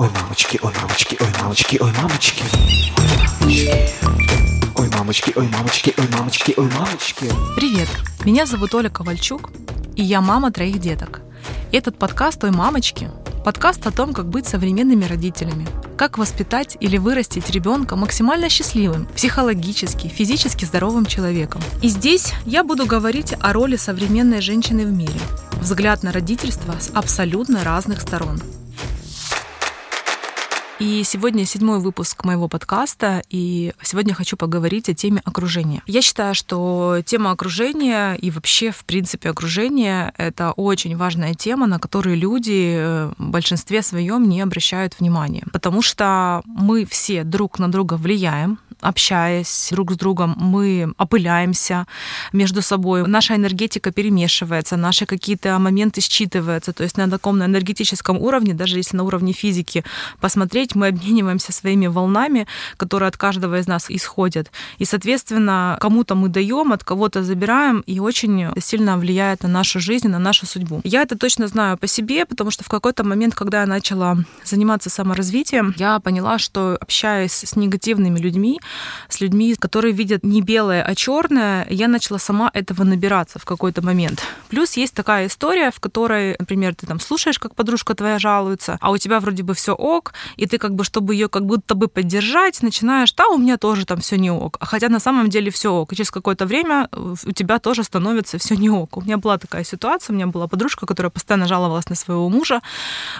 Ой, мамочки, ой, мамочки, ой, мамочки, ой, мамочки. Ой, мамочки, ой, мамочки, ой, мамочки, ой, мамочки. Привет, меня зовут Оля Ковальчук, и я мама троих деток. Этот подкаст «Ой, мамочки» — подкаст о том, как быть современными родителями, как воспитать или вырастить ребенка максимально счастливым, психологически, физически здоровым человеком. И здесь я буду говорить о роли современной женщины в мире, взгляд на родительство с абсолютно разных сторон — и сегодня седьмой выпуск моего подкаста, и сегодня хочу поговорить о теме окружения. Я считаю, что тема окружения и вообще, в принципе, окружение — это очень важная тема, на которую люди э, в большинстве своем не обращают внимания. Потому что мы все друг на друга влияем, общаясь друг с другом, мы опыляемся между собой, наша энергетика перемешивается, наши какие-то моменты считываются. То есть на таком на энергетическом уровне, даже если на уровне физики посмотреть, мы обмениваемся своими волнами, которые от каждого из нас исходят. И, соответственно, кому-то мы даем, от кого-то забираем, и очень сильно влияет на нашу жизнь, на нашу судьбу. Я это точно знаю по себе, потому что в какой-то момент, когда я начала заниматься саморазвитием, я поняла, что общаясь с негативными людьми, с людьми, которые видят не белое, а черное, я начала сама этого набираться в какой-то момент. Плюс есть такая история, в которой, например, ты там слушаешь, как подружка твоя жалуется, а у тебя вроде бы все ок, и ты как бы, чтобы ее как будто бы поддержать, начинаешь, да, у меня тоже там все не ок. А хотя на самом деле все ок. И через какое-то время у тебя тоже становится все не ок. У меня была такая ситуация, у меня была подружка, которая постоянно жаловалась на своего мужа,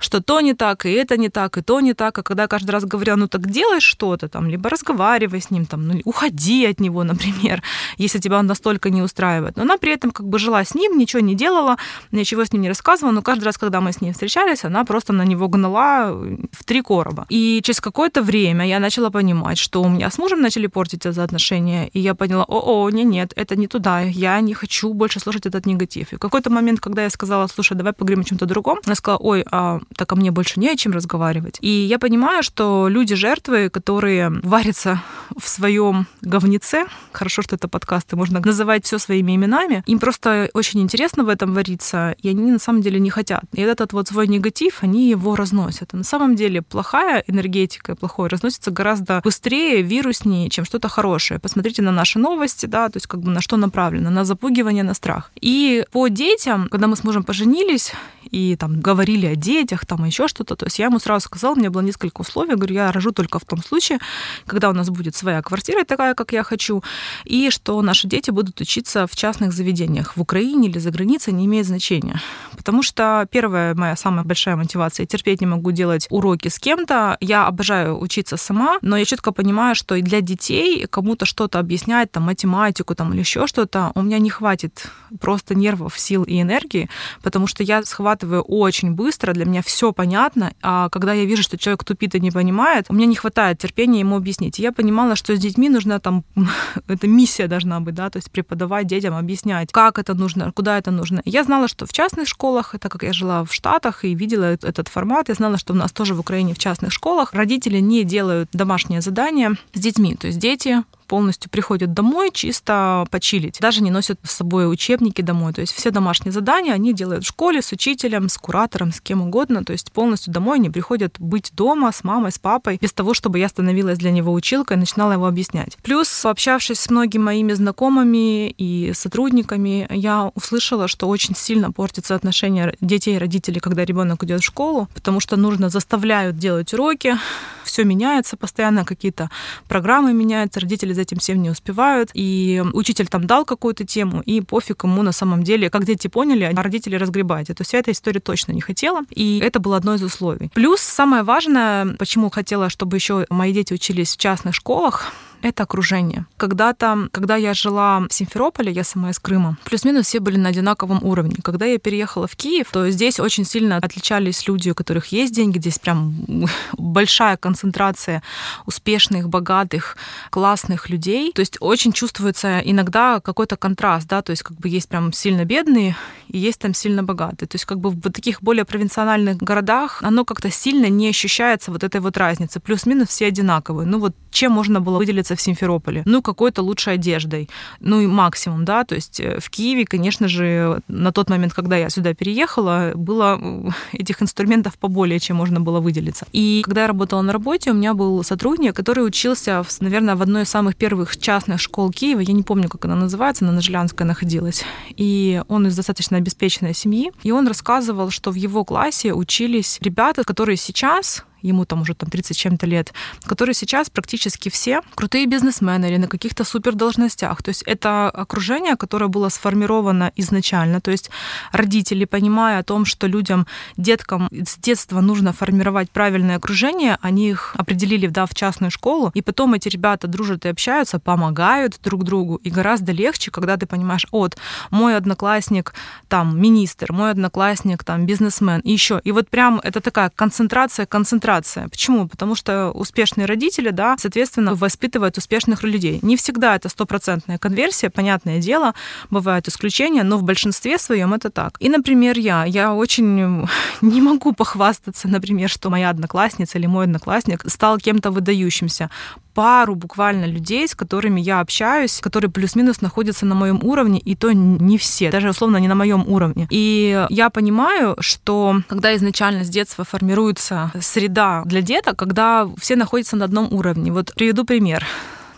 что то не так, и это не так, и то не так. А когда каждый раз говорила, ну так делай что-то там, либо разговаривай с ним, там, ну, уходи от него, например, если тебя он настолько не устраивает. Но она при этом как бы жила с ним, ничего не делала, ничего с ним не рассказывала, но каждый раз, когда мы с ней встречались, она просто на него гнала в три короба. И через какое-то время я начала понимать, что у меня с мужем начали портиться за отношения, и я поняла, о-о, не, нет, это не туда, я не хочу больше слушать этот негатив. И в какой-то момент, когда я сказала, слушай, давай поговорим о чем-то другом, она сказала, ой, а так а мне больше не о чем разговаривать. И я понимаю, что люди жертвы, которые варятся в своем говнеце, хорошо, что это подкасты, можно называть все своими именами, им просто очень интересно в этом вариться, и они на самом деле не хотят. И этот вот свой негатив, они его разносят. И на самом деле плохая энергетика, плохое разносится гораздо быстрее, вируснее, чем что-то хорошее. Посмотрите на наши новости, да, то есть как бы на что направлено, на запугивание, на страх. И по детям, когда мы с мужем поженились, и там говорили о детях, там еще что-то. То есть я ему сразу сказала, у меня было несколько условий, говорю, я рожу только в том случае, когда у нас будет своя квартира такая, как я хочу, и что наши дети будут учиться в частных заведениях в Украине или за границей, не имеет значения. Потому что первая моя самая большая мотивация, я терпеть не могу делать уроки с кем-то, я обожаю учиться сама, но я четко понимаю, что и для детей кому-то что-то объяснять, там, математику там, или еще что-то, у меня не хватит просто нервов, сил и энергии, потому что я схватываю очень быстро, для меня все понятно, а когда я вижу, что человек тупит и не понимает, у меня не хватает терпения ему объяснить. И я понимала, что с детьми нужна там, эта миссия должна быть, да, то есть преподавать детям, объяснять, как это нужно, куда это нужно. Я знала, что в частных школах, так как я жила в Штатах и видела этот формат, я знала, что у нас тоже в Украине в частных школах родители не делают домашнее задание с детьми, то есть дети полностью приходят домой чисто почилить. Даже не носят с собой учебники домой. То есть все домашние задания они делают в школе с учителем, с куратором, с кем угодно. То есть полностью домой они приходят быть дома с мамой, с папой, без того, чтобы я становилась для него училкой и начинала его объяснять. Плюс, пообщавшись с многими моими знакомыми и сотрудниками, я услышала, что очень сильно портятся отношения детей и родителей, когда ребенок идет в школу, потому что нужно заставляют делать уроки, все меняется постоянно, какие-то программы меняются, родители за этим всем не успевают, и учитель там дал какую-то тему, и пофиг ему на самом деле, как дети поняли, а родители разгребать. То есть я этой истории точно не хотела, и это было одно из условий. Плюс самое важное, почему хотела, чтобы еще мои дети учились в частных школах, это окружение. Когда-то, когда я жила в Симферополе, я сама из Крыма, плюс-минус все были на одинаковом уровне. Когда я переехала в Киев, то здесь очень сильно отличались люди, у которых есть деньги, здесь прям большая концентрация успешных, богатых, классных людей. То есть очень чувствуется иногда какой-то контраст, да, то есть как бы есть прям сильно бедные и есть там сильно богатые. То есть как бы в таких более провинциональных городах оно как-то сильно не ощущается вот этой вот разницы. Плюс-минус все одинаковые. Ну вот чем можно было выделиться в Симферополе, ну, какой-то лучшей одеждой, ну, и максимум, да, то есть э, в Киеве, конечно же, на тот момент, когда я сюда переехала, было э, этих инструментов поболее, чем можно было выделиться. И когда я работала на работе, у меня был сотрудник, который учился, в, наверное, в одной из самых первых частных школ Киева, я не помню, как она называется, она на Жилянской находилась, и он из достаточно обеспеченной семьи, и он рассказывал, что в его классе учились ребята, которые сейчас ему там уже там 30 чем-то лет, которые сейчас практически все крутые бизнесмены или на каких-то супер должностях. То есть это окружение, которое было сформировано изначально. То есть родители, понимая о том, что людям, деткам с детства нужно формировать правильное окружение, они их определили да, в частную школу, и потом эти ребята дружат и общаются, помогают друг другу. И гораздо легче, когда ты понимаешь, вот, мой одноклассник там министр, мой одноклассник там бизнесмен, и еще. И вот прям это такая концентрация, концентрация интеграция. Почему? Потому что успешные родители, да, соответственно, воспитывают успешных людей. Не всегда это стопроцентная конверсия, понятное дело, бывают исключения, но в большинстве своем это так. И, например, я, я очень не могу похвастаться, например, что моя одноклассница или мой одноклассник стал кем-то выдающимся пару буквально людей, с которыми я общаюсь, которые плюс-минус находятся на моем уровне, и то не все, даже условно не на моем уровне. И я понимаю, что когда изначально с детства формируется среда для деток, когда все находятся на одном уровне. Вот приведу пример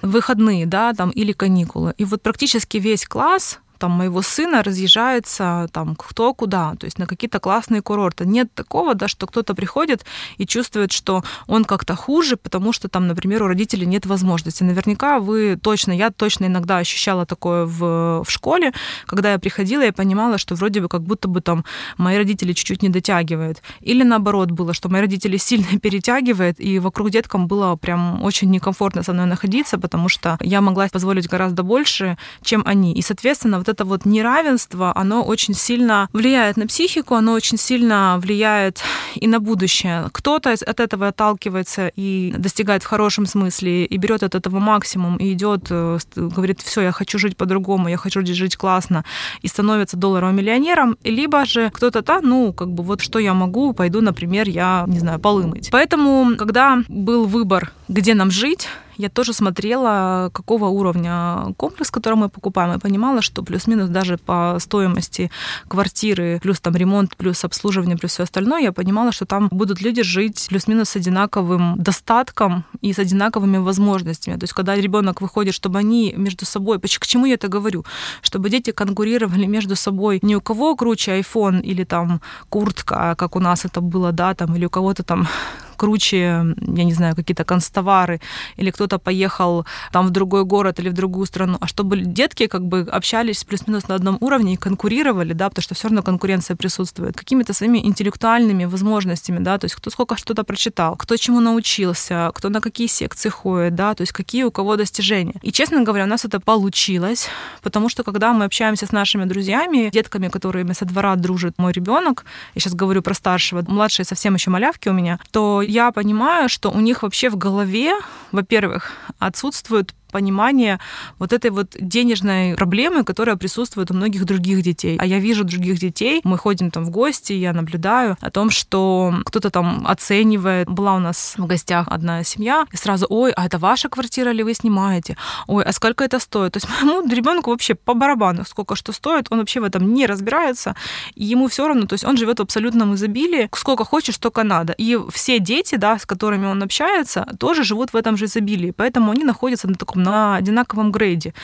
выходные, да, там, или каникулы. И вот практически весь класс там моего сына разъезжается там кто куда, то есть на какие-то классные курорты. Нет такого, да, что кто-то приходит и чувствует, что он как-то хуже, потому что там, например, у родителей нет возможности. Наверняка вы точно, я точно иногда ощущала такое в, в школе, когда я приходила, я понимала, что вроде бы как будто бы там мои родители чуть-чуть не дотягивают. Или наоборот было, что мои родители сильно перетягивают, и вокруг деткам было прям очень некомфортно со мной находиться, потому что я могла позволить гораздо больше, чем они. И, соответственно, вот это вот неравенство, оно очень сильно влияет на психику, оно очень сильно влияет и на будущее. Кто-то от этого отталкивается и достигает в хорошем смысле, и берет от этого максимум, и идет, э, говорит, все, я хочу жить по-другому, я хочу жить классно, и становится долларовым миллионером, либо же кто-то, да, ну, как бы вот что я могу, пойду, например, я, не знаю, полы мыть. Поэтому, когда был выбор, где нам жить, я тоже смотрела, какого уровня комплекс, который мы покупаем, и понимала, что плюс-минус даже по стоимости квартиры, плюс там ремонт, плюс обслуживание, плюс все остальное, я понимала, что там будут люди жить плюс-минус с одинаковым достатком и с одинаковыми возможностями. То есть, когда ребенок выходит, чтобы они между собой, к чему я это говорю? Чтобы дети конкурировали между собой не у кого круче iPhone или там куртка, как у нас это было, да, там, или у кого-то там круче, я не знаю, какие-то констовары, или кто-то поехал там в другой город или в другую страну, а чтобы детки как бы общались плюс-минус на одном уровне и конкурировали, да, потому что все равно конкуренция присутствует, какими-то своими интеллектуальными возможностями, да, то есть кто сколько что-то прочитал, кто чему научился, кто на какие секции ходит, да, то есть какие у кого достижения. И, честно говоря, у нас это получилось, потому что когда мы общаемся с нашими друзьями, детками, которыми со двора дружит мой ребенок, я сейчас говорю про старшего, младшие совсем еще малявки у меня, то я понимаю, что у них вообще в голове, во-первых, отсутствует понимание вот этой вот денежной проблемы, которая присутствует у многих других детей. А я вижу других детей, мы ходим там в гости, я наблюдаю о том, что кто-то там оценивает. Была у нас в гостях одна семья, и сразу, ой, а это ваша квартира или вы снимаете? Ой, а сколько это стоит? То есть моему ребенку вообще по барабану, сколько что стоит, он вообще в этом не разбирается, и ему все равно, то есть он живет в абсолютном изобилии, сколько хочешь, столько надо. И все дети, да, с которыми он общается, тоже живут в этом же изобилии, поэтому они находятся на таком на одинаковом грейде.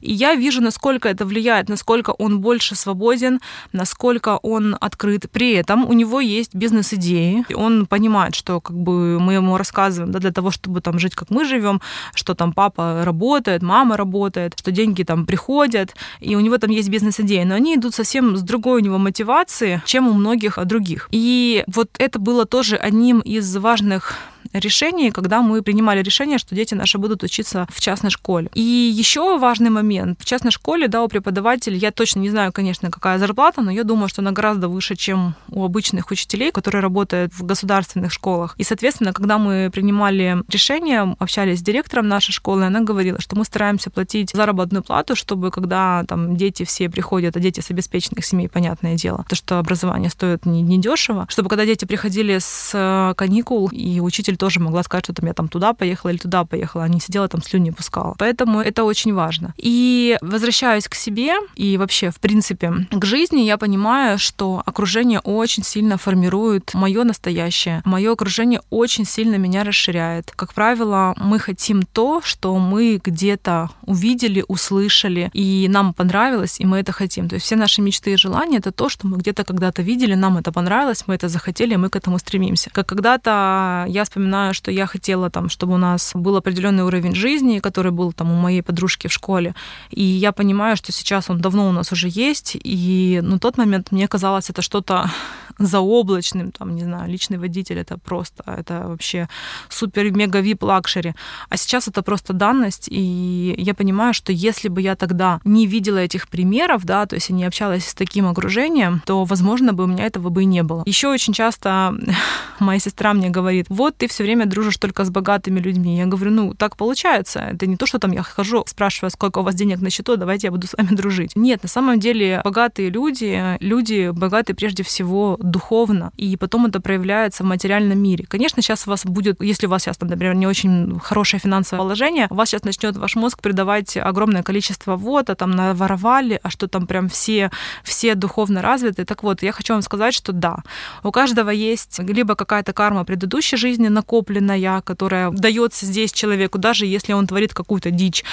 И я вижу, насколько это влияет, насколько он больше свободен, насколько он открыт. При этом у него есть бизнес-идеи. Он понимает, что как бы мы ему рассказываем да, для того, чтобы там жить, как мы живем, что там папа работает, мама работает, что деньги там приходят, и у него там есть бизнес-идеи, но они идут совсем с другой у него мотивации, чем у многих других. И вот это было тоже одним из важных решений, когда мы принимали решение, что дети наши будут учиться в частной школе. И еще важный момент. В частной школе, да, у преподавателей, я точно не знаю, конечно, какая зарплата, но я думаю, что она гораздо выше, чем у обычных учителей, которые работают в государственных школах. И, соответственно, когда мы принимали решение, общались с директором нашей школы, она говорила, что мы стараемся платить заработную плату, чтобы когда там дети все приходят, а дети с обеспеченных семей, понятное дело, то, что образование стоит не, не чтобы когда дети приходили с каникул, и учитель родитель тоже могла сказать, что там я там туда поехала или туда поехала, а не сидела там слюни пускала. Поэтому это очень важно. И возвращаясь к себе и вообще, в принципе, к жизни, я понимаю, что окружение очень сильно формирует мое настоящее. Мое окружение очень сильно меня расширяет. Как правило, мы хотим то, что мы где-то увидели, услышали, и нам понравилось, и мы это хотим. То есть все наши мечты и желания — это то, что мы где-то когда-то видели, нам это понравилось, мы это захотели, мы к этому стремимся. Как когда-то я вспоминаю, что я хотела, там, чтобы у нас был определенный уровень жизни, который был там у моей подружки в школе, и я понимаю, что сейчас он давно у нас уже есть, и на тот момент мне казалось это что-то заоблачным, там, не знаю, личный водитель это просто, это вообще супер-мега VIP luxury. А сейчас это просто данность, и я понимаю, что если бы я тогда не видела этих примеров, да, то есть не общалась с таким окружением, то, возможно, бы у меня этого бы и не было. Еще очень часто моя сестра мне говорит, вот ты все время дружишь только с богатыми людьми. Я говорю, ну, так получается. Это не то, что там я хожу, спрашиваю, сколько у вас денег на счету, давайте я буду с вами дружить. Нет, на самом деле богатые люди, люди богатые прежде всего духовно, и потом это проявляется в материальном мире. Конечно, сейчас у вас будет, если у вас сейчас, например, не очень хорошее финансовое положение, у вас сейчас начнет ваш мозг придавать огромное количество вот, а там наворовали, а что там прям все, все духовно развиты. Так вот, я хочу вам сказать, что да, у каждого есть либо какая-то карма предыдущей жизни накопленная, которая дается здесь человеку, даже если он творит какую-то дичь.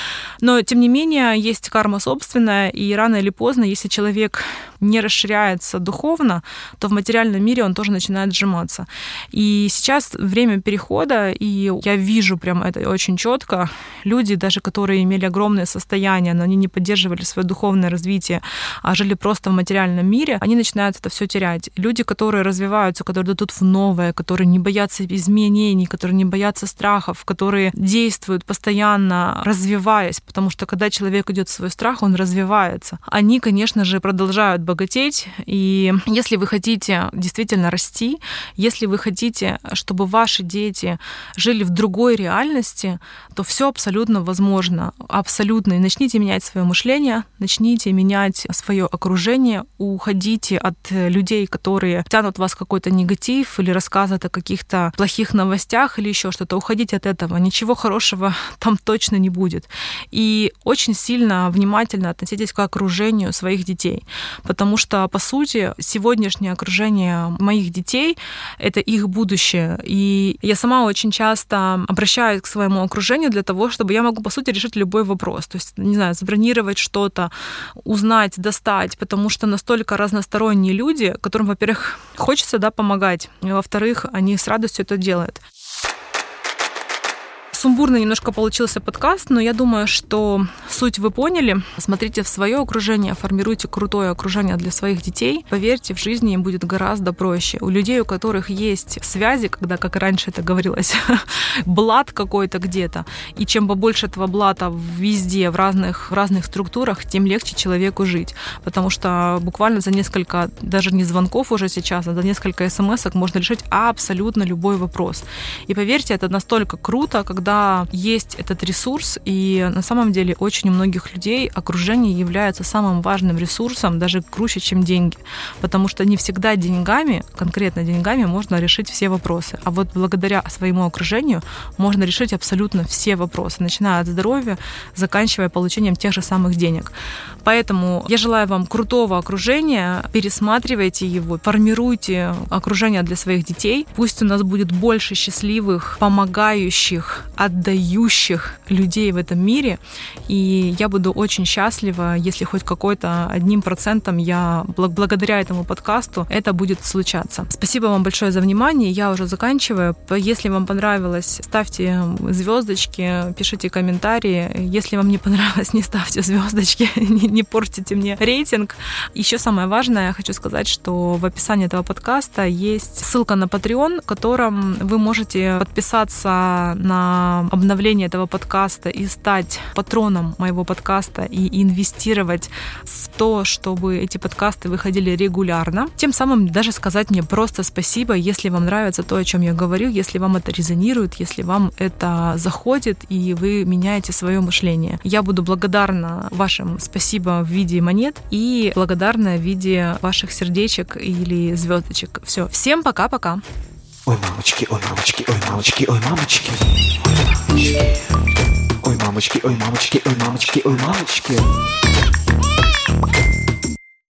Но, тем не менее, есть карма собственная, и рано или поздно, если человек не расширяется духовно, то в материальном мире он тоже начинает сжиматься. И сейчас время перехода, и я вижу прям это очень четко. Люди, даже которые имели огромное состояние, но они не поддерживали свое духовное развитие, а жили просто в материальном мире, они начинают это все терять. Люди, которые развиваются, которые идут в новое, которые не боятся изменений, которые не боятся страхов, которые действуют постоянно, развиваясь, потому что когда человек идет в свой страх, он развивается. Они, конечно же, продолжают богатеть. И если вы хотите действительно расти, если вы хотите, чтобы ваши дети жили в другой реальности, то все абсолютно возможно. Абсолютно. И начните менять свое мышление, начните менять свое окружение, уходите от людей, которые тянут вас какой-то негатив или рассказывают о каких-то плохих новостях или еще что-то. Уходите от этого. Ничего хорошего там точно не будет. И очень сильно внимательно относитесь к окружению своих детей. Потому что, по сути, сегодняшнее окружение моих детей — это их будущее. И я сама очень часто обращаюсь к своему окружению для того, чтобы я могу, по сути, решить любой вопрос. То есть, не знаю, забронировать что-то, узнать, достать, потому что настолько разносторонние люди, которым, во-первых, хочется да, помогать, во-вторых, они с радостью это делают сумбурно немножко получился подкаст, но я думаю, что суть вы поняли. Смотрите в свое окружение, формируйте крутое окружение для своих детей. Поверьте, в жизни им будет гораздо проще. У людей, у которых есть связи, когда, как раньше это говорилось, блат какой-то где-то, и чем побольше этого блата везде, в разных, в разных структурах, тем легче человеку жить. Потому что буквально за несколько, даже не звонков уже сейчас, а за несколько смс можно решить абсолютно любой вопрос. И поверьте, это настолько круто, когда когда есть этот ресурс, и на самом деле очень у многих людей окружение является самым важным ресурсом, даже круче, чем деньги. Потому что не всегда деньгами, конкретно деньгами, можно решить все вопросы. А вот благодаря своему окружению можно решить абсолютно все вопросы, начиная от здоровья, заканчивая получением тех же самых денег. Поэтому я желаю вам крутого окружения, пересматривайте его, формируйте окружение для своих детей. Пусть у нас будет больше счастливых, помогающих, отдающих людей в этом мире. И я буду очень счастлива, если хоть какой-то одним процентом я благодаря этому подкасту это будет случаться. Спасибо вам большое за внимание. Я уже заканчиваю. Если вам понравилось, ставьте звездочки, пишите комментарии. Если вам не понравилось, не ставьте звездочки, не, портите мне рейтинг. Еще самое важное, хочу сказать, что в описании этого подкаста есть ссылка на Patreon, в котором вы можете подписаться на обновление этого подкаста и стать патроном моего подкаста и инвестировать в то, чтобы эти подкасты выходили регулярно. Тем самым даже сказать мне просто спасибо, если вам нравится то, о чем я говорю, если вам это резонирует, если вам это заходит и вы меняете свое мышление. Я буду благодарна вашим спасибо в виде монет и благодарна в виде ваших сердечек или звездочек. Все. Всем пока-пока. Ой, мамочки, ой, мамочки, ой, мамочки, ой, мамочки. Ой, мамочки, ой, мамочки, ой, мамочки, ой, мамочки, ой, мамочки.